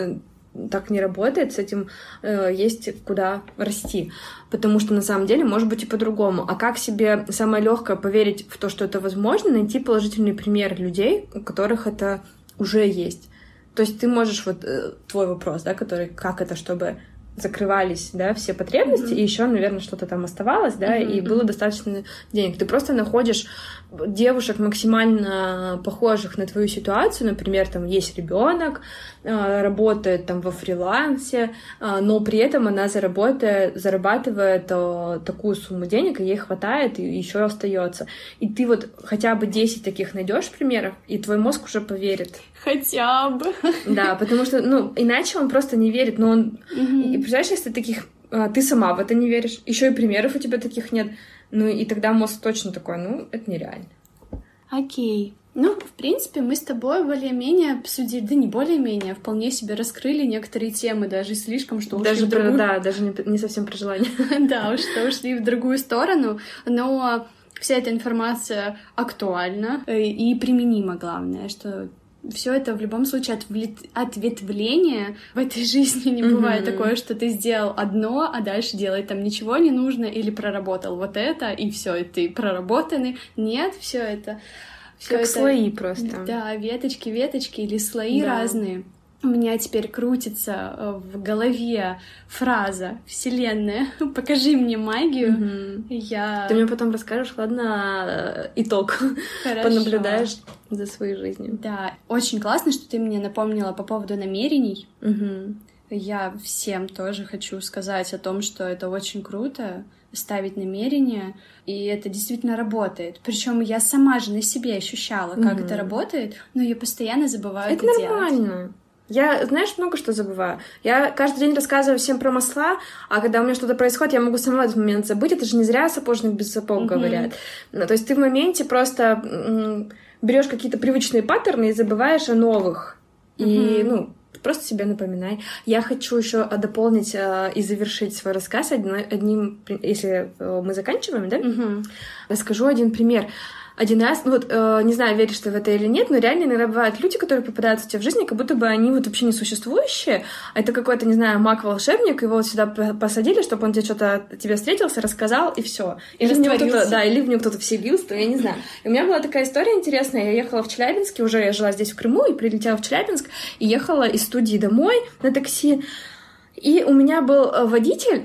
S2: так не работает, с этим э, есть куда расти. Потому что на самом деле может быть и по-другому. А как себе самое легкое поверить в то, что это возможно, найти положительный пример людей, у которых это уже есть. То есть ты можешь вот э, твой вопрос, да, который как это, чтобы закрывались, да, все потребности, mm-hmm. и еще, наверное, что-то там оставалось, да, mm-hmm. и было достаточно денег. Ты просто находишь девушек максимально похожих на твою ситуацию, например, там есть ребенок, а, работает там во фрилансе, а, но при этом она заработает, зарабатывает а, такую сумму денег, и ей хватает, и еще остается. И ты вот хотя бы 10 таких найдешь примеров, и твой мозг уже поверит.
S1: Хотя бы.
S2: Да, потому что, ну, иначе он просто не верит, но он... Угу. И представляешь, если таких... Ты сама в это не веришь, еще и примеров у тебя таких нет, ну и тогда мозг точно такой, ну, это нереально.
S1: Окей. Ну, в принципе, мы с тобой более-менее обсудили, да не более-менее, а вполне себе раскрыли некоторые темы, даже слишком, что
S2: ушли даже в другую... Да, даже не, не совсем про желание.
S1: Да, что ушли в другую сторону, но вся эта информация актуальна э, и применима, главное, что все это в любом случае ответвление в этой жизни не бывает mm-hmm. такое, что ты сделал одно, а дальше делать там ничего не нужно или проработал вот это и все, и ты проработанный. Нет, все это
S2: Всё как это... слои просто.
S1: Да, веточки, веточки или слои да. разные. У меня теперь крутится э, в голове фраза «Вселенная, покажи мне магию». Угу. Я...
S2: Ты мне потом расскажешь, ладно, э, итог. Хорошо. Понаблюдаешь за своей жизнью.
S1: Да, очень классно, что ты мне напомнила по поводу намерений. Угу. Я всем тоже хочу сказать о том, что это очень круто ставить намерения, и это действительно работает. Причем я сама же на себе ощущала, как угу. это работает, но я постоянно забываю это, это нормально. делать.
S2: Я, знаешь, много что забываю. Я каждый день рассказываю всем про масла, а когда у меня что-то происходит, я могу сама этот момент забыть. Это же не зря сапожник без сапог mm-hmm. говорят. Ну, то есть ты в моменте просто берешь какие-то привычные паттерны и забываешь о новых. Mm-hmm. И, ну, просто себе напоминай. Я хочу еще дополнить э, и завершить свой рассказ одним, если э, мы заканчиваем, да? Mm-hmm. Расскажу один пример. Один раз, ну вот, э, не знаю, веришь ты в это или нет, но реально иногда бывают люди, которые попадаются у тебя в жизни, как будто бы они вот вообще не существующие, а это какой-то, не знаю, маг-волшебник, его вот сюда посадили, чтобы он тебе что-то тебе встретился, рассказал, и все. Или в него кто-то, да, или в него кто-то вселился, я не знаю. И у меня была такая история интересная, я ехала в Челябинске, уже я жила здесь в Крыму, и прилетела в Челябинск, и ехала из студии домой на такси, и у меня был э, водитель,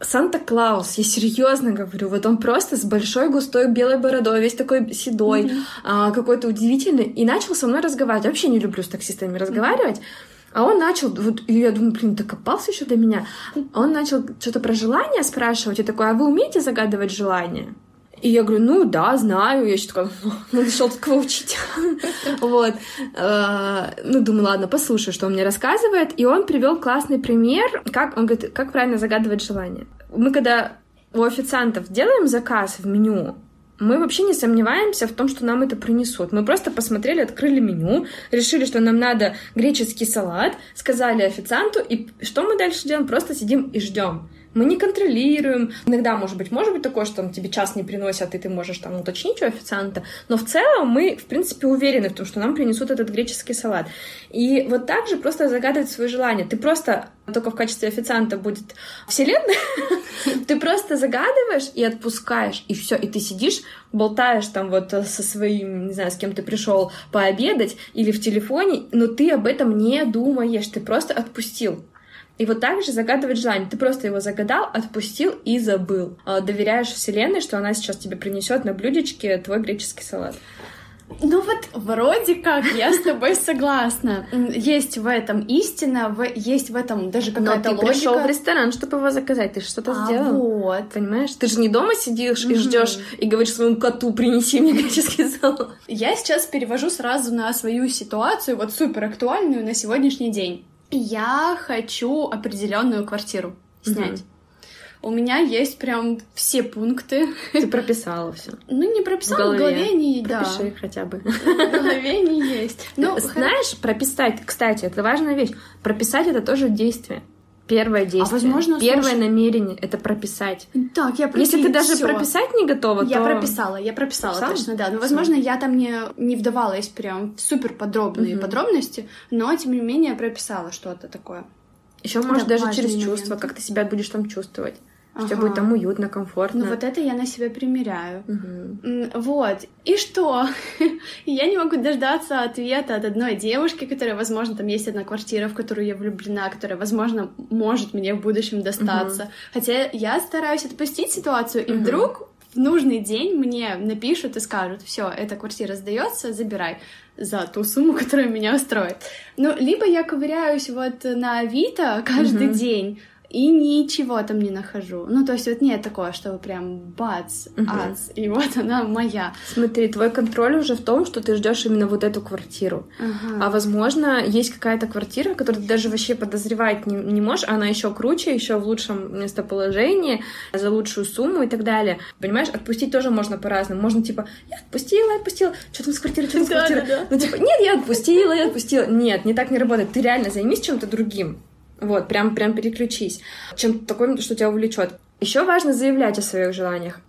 S2: Санта-Клаус, я серьезно говорю, вот он просто с большой густой белой бородой, весь такой седой, mm-hmm. а, какой-то удивительный, и начал со мной разговаривать. Я вообще не люблю с таксистами разговаривать. Mm-hmm. А он начал, вот, и я думаю, блин, докопался еще до меня. Он начал что-то про желание спрашивать, и такой, а вы умеете загадывать желание? И я говорю, ну да, знаю. Я еще такая, ну, что такого учить. Вот. Э, ну, думаю, ладно, послушаю, что он мне рассказывает. И он привел классный пример, как он говорит, как правильно загадывать желание. Мы когда у официантов делаем заказ в меню, мы вообще не сомневаемся в том, что нам это принесут. Мы просто посмотрели, открыли меню, решили, что нам надо греческий салат, сказали официанту, и что мы дальше делаем? Просто сидим и ждем мы не контролируем. Иногда, может быть, может быть такое, что там, тебе час не приносят, и ты можешь там уточнить у официанта. Но в целом мы, в принципе, уверены в том, что нам принесут этот греческий салат. И вот так же просто загадывать свои желания. Ты просто только в качестве официанта будет вселенная, ты просто загадываешь и отпускаешь, и все, и ты сидишь, болтаешь там вот со своим, не знаю, с кем ты пришел пообедать или в телефоне, но ты об этом не думаешь, ты просто отпустил. И вот так же загадывать желание. Ты просто его загадал, отпустил и забыл. А, доверяешь Вселенной, что она сейчас тебе принесет на блюдечке твой греческий салат.
S1: Ну вот вроде как я с тобой согласна. Есть в этом истина, в, есть в этом даже какая-то логика.
S2: Но ты пришел в ресторан, чтобы его заказать, ты что-то а сделал. Вот. Понимаешь? Ты же не дома сидишь mm-hmm. и ждешь и говоришь своему коту, принеси мне греческий салат.
S1: Я сейчас перевожу сразу на свою ситуацию, вот супер актуальную на сегодняшний день я хочу определенную квартиру снять. Угу. У меня есть прям все пункты.
S2: Ты прописала все.
S1: Ну, не прописала, в голове, в голове они,
S2: Пропиши да. хотя бы.
S1: В голове они есть.
S2: Ну, знаешь, прописать, кстати, это важная вещь. Прописать это тоже действие. Первое а действие. А возможно, Первое слушай... намерение — это прописать.
S1: Так, я
S2: прописала. Если ты даже всё. прописать не готова,
S1: я то... Я прописала, я прописала, Прописала? точно, да. Но, возможно, я там не, не вдавалась прям в супер подробные угу. подробности, но, тем не менее, прописала что-то такое.
S2: Еще, может, да, даже через момент. чувства, как ты себя будешь там чувствовать. Ага. Что будет там уютно, комфортно.
S1: Ну вот это я на себя примеряю. Угу. Вот. И что? я не могу дождаться ответа от одной девушки, которая, возможно, там есть одна квартира, в которую я влюблена, которая, возможно, может мне в будущем достаться. Угу. Хотя я стараюсь отпустить ситуацию, и угу. вдруг в нужный день мне напишут и скажут, все, эта квартира сдается, забирай за ту сумму, которая меня устроит. Ну, либо я ковыряюсь вот на Авито каждый mm день, и ничего там не нахожу. Ну, то есть вот нет такого, что прям бац, угу. ац, и вот она моя.
S2: Смотри, твой контроль уже в том, что ты ждешь именно вот эту квартиру. Ага. А возможно, есть какая-то квартира, которую ты даже вообще подозревать не, не можешь, она еще круче, еще в лучшем местоположении, за лучшую сумму и так далее. Понимаешь, отпустить тоже можно по-разному. Можно типа, я отпустила, отпустила, что там с квартирой, что там с квартирой. Да, да. Ну, типа, нет, я отпустила, я отпустила. Нет, не так не работает. Ты реально займись чем-то другим. Вот, прям, прям переключись. Чем-то такое, что тебя увлечет. Еще важно заявлять о своих желаниях.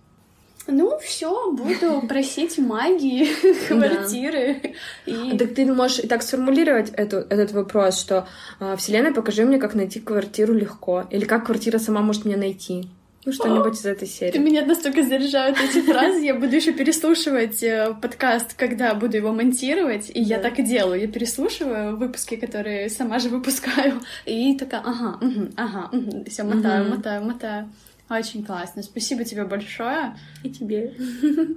S1: Ну, все, буду просить магии, квартиры.
S2: И... Так ты можешь и так сформулировать эту, этот вопрос, что а, Вселенная, покажи мне, как найти квартиру легко. Или как квартира сама может меня найти. Ну, что-нибудь из этой серии. Ты
S1: меня настолько заряжают эти фразы, я буду еще переслушивать э, подкаст, когда буду его монтировать, и я так и делаю. Я переслушиваю выпуски, которые сама же выпускаю, и такая, ага, ага, все, мотаю, мотаю, мотаю. Очень классно. Спасибо тебе большое.
S2: И тебе.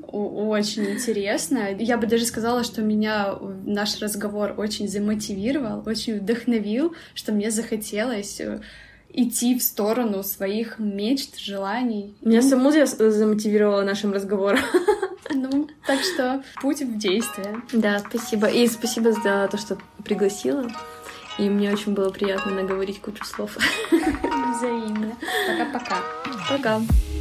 S1: Очень интересно. Я бы даже сказала, что меня наш разговор очень замотивировал, очень вдохновил, что мне захотелось э, идти в сторону своих мечт, желаний.
S2: Меня ну, саму замотивировала нашим разговором.
S1: Ну, так что путь в действие.
S2: Да, спасибо. И спасибо за то, что пригласила. И мне очень было приятно наговорить кучу слов.
S1: Взаимно. Пока-пока.
S2: Пока. -пока. Пока.